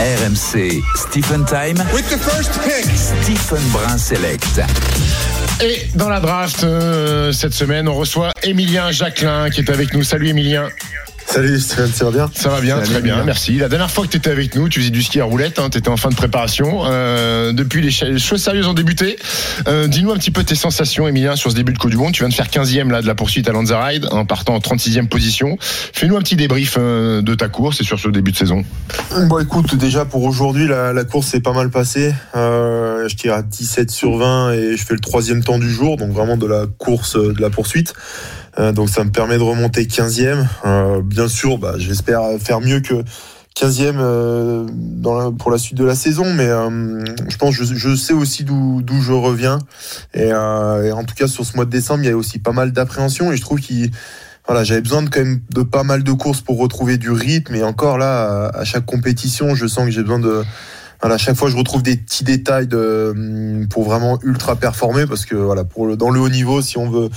RMC Stephen Time. With the first pick. Stephen Brun Select. Et dans la draft, euh, cette semaine, on reçoit Emilien Jacquelin qui est avec nous. Salut Emilien. Salut Stéphane, ça va bien? Ça va bien, Salut, très bien, merci. La dernière fois que tu étais avec nous, tu faisais du ski à roulette, tu étais en fin de préparation. Euh, depuis, les choses sérieuses ont débuté. Euh, Dis-nous un petit peu tes sensations, Emilien, sur ce début de Coupe du Monde. Tu viens de faire 15e là, de la poursuite à Lanzaride en partant en 36e position. Fais-nous un petit débrief euh, de ta course et sur ce début de saison. Bon écoute, déjà pour aujourd'hui, la, la course s'est pas mal passée. Euh, je tire à 17 sur 20 et je fais le troisième temps du jour, donc vraiment de la course, de la poursuite. Euh, donc ça me permet de remonter 15e. Euh, bien sûr, bah, j'espère faire mieux que 15e euh, pour la suite de la saison, mais je pense je, je sais aussi d'où je reviens. Et, en tout cas, sur ce mois de décembre, il y a aussi pas mal d'appréhension et je trouve qu'il j'avais besoin de quand même de pas mal de courses pour retrouver du rythme. Et encore là, à chaque compétition, je sens que j'ai besoin de. À chaque fois, je retrouve des petits détails hum, pour vraiment ultra performer parce que voilà, dans le haut niveau, si on veut,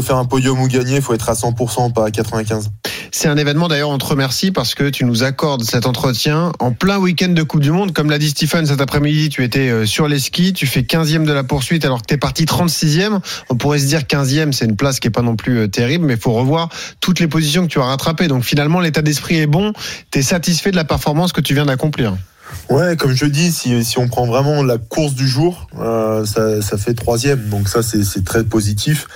faire un podium ou gagner, il faut être à 100%, pas à 95. C'est un événement d'ailleurs, on te remercie parce que tu nous accordes cet entretien en plein week-end de Coupe du Monde. Comme l'a dit Stephen cet après-midi, tu étais euh, sur les skis, tu fais 15e de la poursuite alors que tu es parti 36e. On pourrait se dire 15e, c'est une place qui est pas non plus euh, terrible, mais il faut revoir toutes les positions que tu as rattrapées. Donc finalement, l'état d'esprit est bon, tu es satisfait de la performance que tu viens d'accomplir. Ouais, comme je dis, si, on prend vraiment la course du jour, euh, ça, fait troisième. Donc ça, c'est très positif.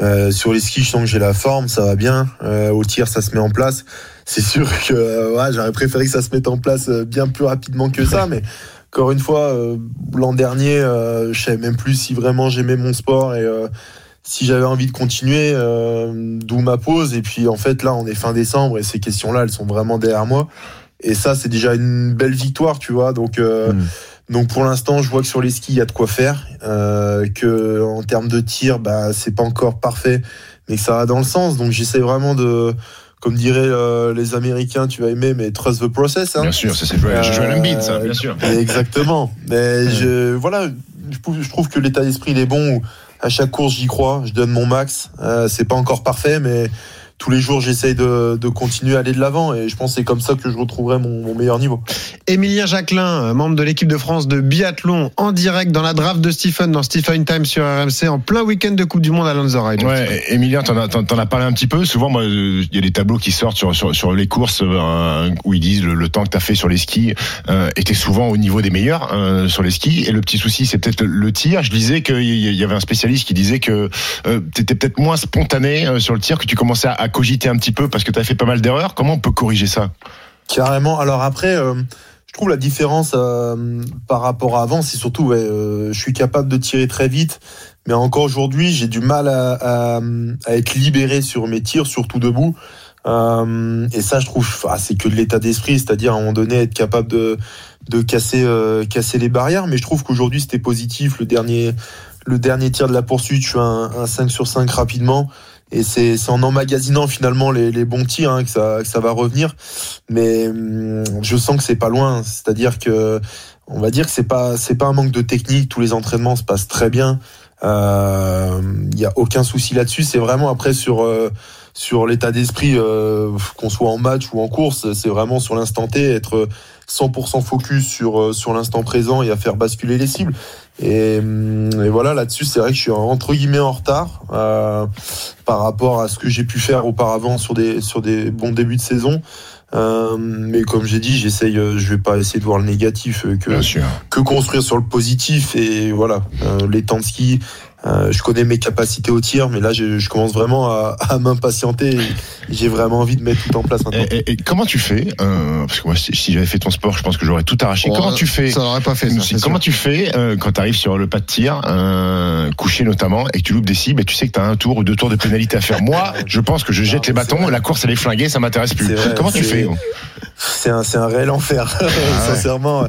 Euh, sur les skis, je sens que j'ai la forme, ça va bien. Euh, au tir, ça se met en place. C'est sûr que j'aurais préféré que ça se mette en place bien plus rapidement que ça, mais encore une fois, l'an dernier, je savais même plus si vraiment j'aimais mon sport et si j'avais envie de continuer, d'où ma pause. Et puis en fait, là, on est fin décembre et ces questions-là, elles sont vraiment derrière moi. Et ça, c'est déjà une belle victoire, tu vois. Donc, euh, Mm. donc pour l'instant, je vois que sur les skis, il y a de quoi faire. Euh, que en termes de tir, bah, c'est pas encore parfait, mais que ça va dans le sens. Donc, j'essaie vraiment de, comme diraient euh, les Américains, tu vas aimer, mais trust the process. Hein. Bien sûr, ça c'est Joel, Euh, Embiid, ça, bien sûr. Exactement. Mais je, voilà, je trouve, je trouve que l'état d'esprit il est bon. Où à chaque course, j'y crois, je donne mon max. Euh, c'est pas encore parfait, mais tous les jours, j'essaye de, de continuer à aller de l'avant. Et je pense que c'est comme ça que je retrouverai mon, mon meilleur niveau. Emilien Jacquelin, membre de l'équipe de France de biathlon, en direct dans la draft de Stephen, dans Stephen Time sur RMC, en plein week-end de Coupe du Monde à Lanzarote. Ouais, Emilien, t'en as, t'en, as parlé un petit peu. Souvent, moi, il y a des tableaux qui sortent sur, sur, sur les courses euh, où ils disent le, le temps que t'as fait sur les skis euh, était souvent au niveau des meilleurs euh, sur les skis. Et le petit souci, c'est peut-être le, le tir. Je disais qu'il y y avait un spécialiste qui disait que euh, t'étais peut-être moins spontané euh, sur le tir, que tu commençais à, à cogiter un petit peu parce que t'avais fait pas mal d'erreurs. Comment on peut corriger ça? Carrément. Alors après, euh, je trouve la différence euh, par rapport à avant, c'est surtout, ouais, euh, je suis capable de tirer très vite, mais encore aujourd'hui, j'ai du mal à, être libéré sur mes tirs, surtout debout. Et ça, je trouve, c'est que de l'état d'esprit, c'est-à-dire à un moment donné être capable de, casser, casser les barrières. Mais je trouve qu'aujourd'hui, c'était positif. Le dernier, le dernier tir de la poursuite, je suis un, un 5 sur 5 rapidement. Et c'est en emmagasinant finalement les, les bons tirs hein, que, ça, que ça va revenir. Mais hum, je sens que c'est pas loin. C'est-à-dire que on va dire que c'est pas c'est pas un manque de technique. Tous les entraînements se passent très bien. Il y a aucun souci là-dessus. C'est vraiment après sur euh, sur l'état d'esprit, euh, qu'on soit en match ou en course, c'est vraiment sur l'instant T, être 100% focus sur euh, sur l'instant présent et à faire basculer les cibles. Et, hum, et voilà, là-dessus, c'est vrai que je suis entre guillemets en retard euh, par rapport à ce que j'ai pu faire auparavant sur des sur des bons débuts de saison. Euh, mais comme j'ai dit, j'essaye, euh, je vais pas essayer de voir le négatif euh, que que construire sur le positif et voilà euh, les temps de ski. Euh, je connais mes capacités au tir, mais là je, je commence vraiment à, à m'impatienter. et J'ai vraiment envie de mettre tout en place maintenant. Et, et- et comment tu fais euh, Parce que moi, si, si j'avais fait ton sport, je pense que j'aurais tout arraché. Oh, comment tu fais Ça l'aurait pas fait, ça. Comment sûr. tu fais euh, quand tu arrives sur le pas de tir, euh, couché notamment, et que tu loupes des cibles et tu sais que tu as un tour ou deux tours de pénalité à faire Moi, je pense que je jette les Non, bâtons, la course elle est flinguée, ça m'intéresse plus. Vrai, Comment tu fais C'est un, c'est un réel enfer, ouais. sincèrement.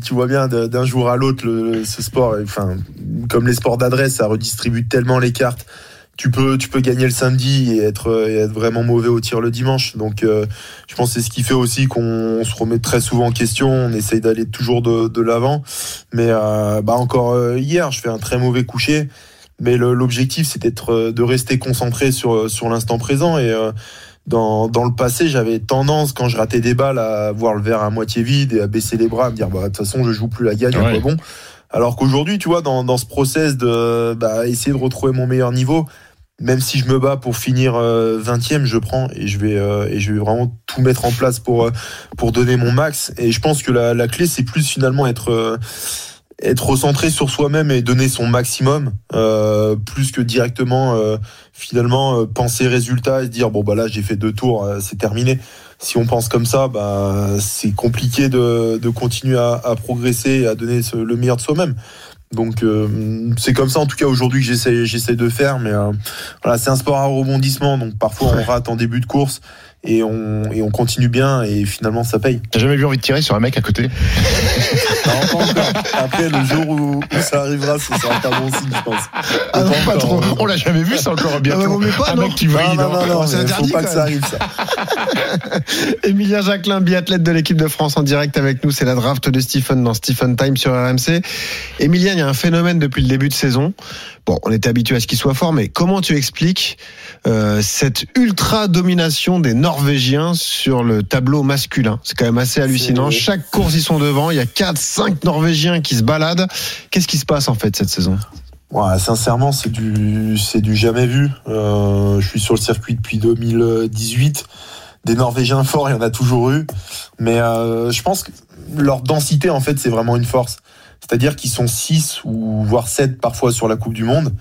Tu vois bien d'un jour à l'autre ce sport, enfin comme les sports d'adresse, ça redistribue tellement les cartes. Tu peux, tu peux gagner le samedi et être, vraiment mauvais au tir le dimanche. Donc, euh, je pense que c'est ce qui fait aussi qu'on se remet très souvent en question. On essaye d'aller toujours de, l'avant. Mais euh, bah encore euh, hier, je fais un très mauvais coucher. Mais l'objectif, c'est d'être, de rester concentré sur, l'instant présent. Et, dans, dans le passé, j'avais tendance, quand je ratais des balles, à voir le verre à moitié vide et à baisser les bras, à me dire, bah, de toute façon, je joue plus la gagne, Ouais. bon. Alors qu'aujourd'hui, tu vois, dans, dans ce process de bah, essayer de retrouver mon meilleur niveau, même si je me bats pour finir euh, 20e, je prends et je vais euh, et je vais vraiment tout mettre en place pour euh, pour donner mon max. Et je pense que la, la clé, c'est plus finalement être euh, être recentré sur soi-même et donner son maximum, euh, plus que directement euh, finalement euh, penser résultat et se dire bon bah là j'ai fait deux tours, euh, c'est terminé. Si on pense comme ça, bah c'est compliqué de, de continuer à, à progresser et à donner ce- le meilleur de soi-même. Donc euh, c'est comme ça en tout cas aujourd'hui que j'essaie j'essaie de faire, mais euh, voilà c'est un sport à rebondissement, donc parfois on rate en début de course et on et on continue bien et finalement ça paye. T'as jamais eu envie de tirer sur un mec à côté? Non, pas encore. Après, le jour où, où ça arrivera, ce sera pas bon signe, je pense. Ah non, Pas trop. encore. On l'a jamais vu, c'est encore bien. Ah bah, mieux pas, un non mec qui Non, vrille. non, non, non, c'est mais interdit, faut pas que ça arrive, ça. Emilien Jacquelin, biathlète de l'équipe de France en direct avec nous. C'est la draft de Stephen dans Stephen Time sur RMC. Emilien, il y a un phénomène depuis le début de saison. Bon, on était habitué à ce qu'il soit fort, mais comment tu expliques euh, cette ultra domination des Norvégiens sur le tableau masculin C'est quand même assez hallucinant. Chaque course, ils sont devant. Il y a 4, 5 Norvégiens qui se baladent. Qu'est-ce qui se passe en fait cette saison? Ouais, sincèrement, c'est du, c'est du jamais vu. Euh, je suis sur le circuit depuis 2018. Des Norvégiens forts, il y en a toujours eu. Mais euh, je pense que leur densité, en fait, c'est vraiment une force. C'est-à-dire qu'ils sont 6 ou voire 7 parfois sur la Coupe du Monde.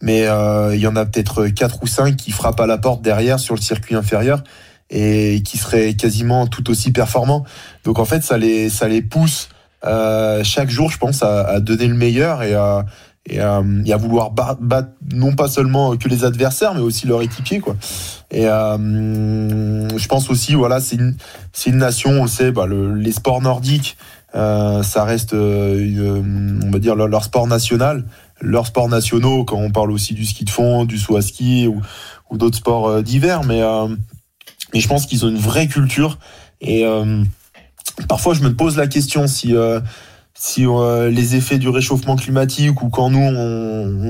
Mais euh, il y en a peut-être 4 ou 5 qui frappent à la porte derrière sur le circuit inférieur et qui seraient quasiment tout aussi performants. Donc en fait, ça les, ça les pousse euh, chaque jour, je pense, à, à donner le meilleur et à, et, à, et à vouloir ba- battre non pas seulement que les adversaires, mais aussi leur équipier, quoi. Et euh, je pense aussi, voilà, c'est une, c'est une nation, on le sait, bah, le- les sports nordiques, euh, ça reste, euh, une- on va dire, leur, sport national, leurs sports nationaux, quand on parle aussi du ski de fond, du saut à ski ou, ou d'autres sports euh, divers, mais, euh, mais je pense qu'ils ont une vraie culture et euh, parfois je me pose la question si euh, si euh, les effets du réchauffement climatique ou quand nous on,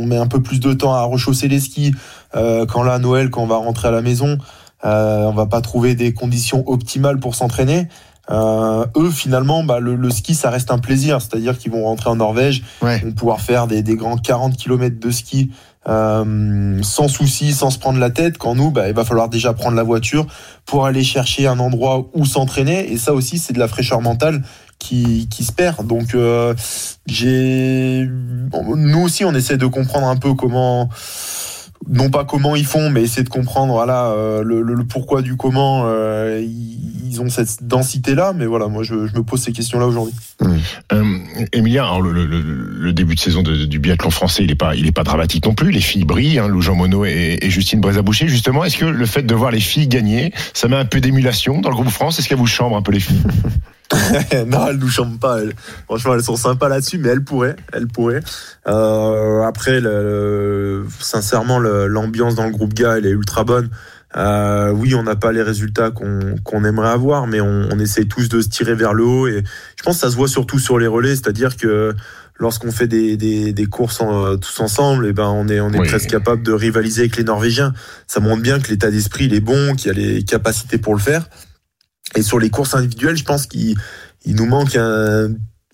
on met un peu plus de temps à rechausser les skis, quand là à Noël, quand on va rentrer à la maison, on va pas trouver des conditions optimales pour s'entraîner. Euh, eux finalement, bah, le, le ski ça reste un plaisir, c'est-à-dire qu'ils vont rentrer en Norvège, Ouais. vont pouvoir faire des, des grands 40 km de ski euh, sans souci, sans se prendre la tête. Quand nous, bah, il va falloir déjà prendre la voiture pour aller chercher un endroit où s'entraîner. Et ça aussi, c'est de la fraîcheur mentale qui, qui se perd. Donc, euh, j'ai, bon, nous aussi, on essaie de comprendre un peu comment, non pas comment ils font, mais essayer de comprendre, voilà, euh, le, le- le pourquoi du comment euh, ils, ont cette densité-là. Mais voilà, moi, je, je me pose ces questions-là aujourd'hui. Euh, Emilien, alors le, début de saison de- du biathlon français, il est pas, il est pas dramatique non plus. Les filles brillent, hein, Lou Jean Monod et, et Justine Brézaboucher. Justement, est-ce que le fait de voir les filles gagner, ça met un peu d'émulation dans le groupe France? Est-ce qu'elle vous chambre un peu les filles? non, elles nous chambrent pas. elles. Franchement, elles sont sympas là-dessus, mais elles pourraient. Elles pourraient. Euh, après, le- le- sincèrement, l'ambiance dans le groupe gars, elle est ultra bonne. Euh, oui, on n'a pas les résultats qu'on qu'on aimerait avoir, mais on, on essaye tous de se tirer vers le haut. Et je pense que ça se voit surtout sur les relais, c'est-à-dire que lorsqu'on fait des, des, des courses en- tous ensemble, et ben on est on est Oui. presque capable de rivaliser avec les Norvégiens. Ça montre bien que l'état d'esprit il est bon, qu'il y a les capacités pour le faire. Et sur les courses individuelles, je pense qu'il il nous manque un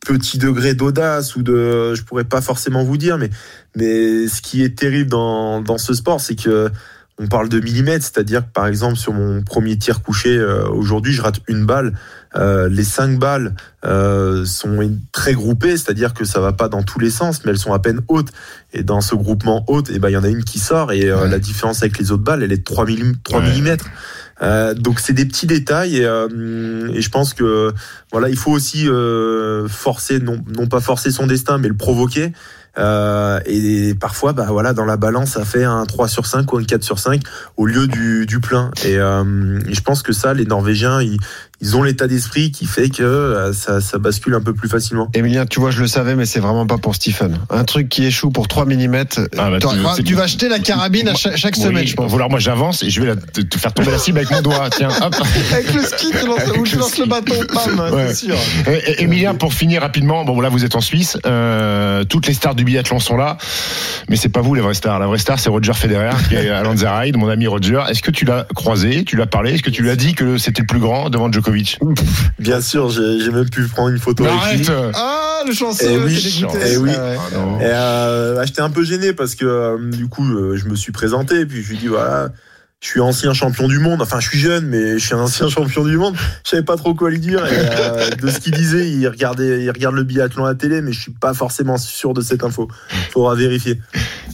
petit degré d'audace ou de, je pourrais pas forcément vous dire, mais mais ce qui est terrible dans dans ce sport, c'est que on parle de millimètres, c'est-à-dire que par exemple sur mon premier tir couché euh, aujourd'hui, je rate une balle. Euh, les cinq balles euh, sont très groupées, c'est-à-dire que ça va pas dans tous les sens, mais elles sont à peine hautes. Et dans ce groupement haute, et ben il y en a une qui sort et Ouais. la différence avec les autres balles, elle est de 3 mm, 3 Ouais. millimètres. Euh, donc c'est des petits détails et, euh, et je pense que voilà il faut aussi euh, forcer non, non pas forcer son destin mais le provoquer. Euh, et parfois bah voilà dans la balance ça fait un 3 sur 5 ou un 4 sur 5 au lieu du, du plein. Et, euh, je pense que ça les Norvégiens ils, ils ont l'état d'esprit qui fait que euh, ça, ça bascule un peu plus facilement. Emilien, tu vois, je le savais, mais c'est vraiment pas pour Stephen. Un truc qui échoue pour 3 mm. Ah, bah, tu, tu- tu vas acheter la carabine à chaque, chaque Oui, semaine, je pense. Alors moi j'avance et je vais la- te, te faire tomber la cible avec mon doigt. Tiens, hop. Avec le ski, tu lances, ou tu le lances ski. le bâton, pam, Ouais. c'est sûr. Emilien, pour finir rapidement, bon là vous êtes en Suisse, euh, toutes les stars du biathlon sont là, mais c'est pas vous les vraies stars. La vraie star c'est Roger Federer qui est à Lanzerheide, mon ami Roger. Est-ce que tu l'as croisé, tu l'as parlé, est-ce que tu lui as dit que c'était le plus grand devant Djokovic? Bien sûr, j'ai même pu prendre une photo Mais avec lui. Arrête Ah, le chanceux, Eh oui, eh oui. Ah ouais. Ah non. Et euh, bah, j'étais un peu gêné parce que euh, du coup, euh, je me suis présenté et puis je lui ai dit voilà, je suis ancien champion du monde. Enfin, je suis jeune, mais je suis un ancien champion du monde. Je savais pas trop quoi lui dire. Et, euh, de ce qu'il disait, il regardait, il regarde le biathlon à la télé, mais je suis pas forcément sûr de cette info. Faudra vérifier.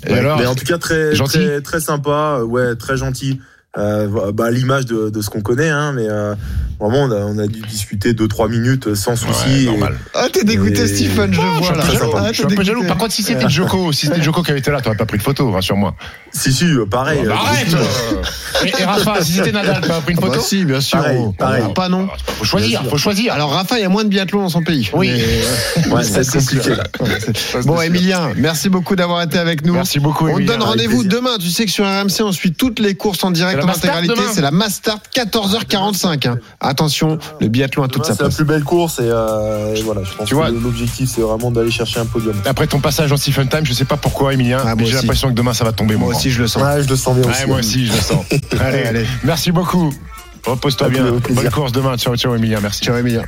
Et alors mais en tout cas, très, gentil très, très sympa. Ouais, très gentil. Euh, bah, à l'image de, de ce qu'on connaît, hein, mais euh, vraiment, on a, on a dû discuter 2-3 minutes sans Ouais, souci. et-. Ah, t'es dégoûté, Et- Stephen, je suis vois un là. peu jaloux. Ah, Je suis un peu jaloux. Par contre, si c'était Joko, si c'était Joko qui avait été là, t'aurais pas pris de photo, rassure-moi. si, si, euh, pareil. Bah, euh, arrête euh. et, et Rafa, si c'était Nadal, t'aurais pris une Ah bah photo si, bien sûr. Pareil, Oh. pareil. Ah, Pas non. Faut choisir, faut choisir. Alors Rafa, il y a moins de biathlon dans son pays. Oui. Mais- Ouais, c'est compliqué. là. Bon, Emilien, merci beaucoup d'avoir été avec nous. Merci beaucoup. On te donne rendez-vous demain. Tu sais que sur RMC, on suit toutes les courses en direct en intégralité. C'est la Mastart 14h45. hein. Attention, le biathlon a toute Demain, sa C'est la place. plus belle course et, euh, et voilà, je pense Tu vois- que l'objectif c'est vraiment d'aller chercher un podium. Après ton passage en Stephen Time, je sais pas pourquoi, Emilien, Ah, mais j'ai l'impression que demain ça va tomber. Moi aussi, je le sens. Ouais, je le sens bien aussi. Moi aussi, je le sens. allez, allez. Merci beaucoup. Repose-toi bien. Bonne course demain. Ciao, ciao, Emilien. Merci. Ciao, Emilien.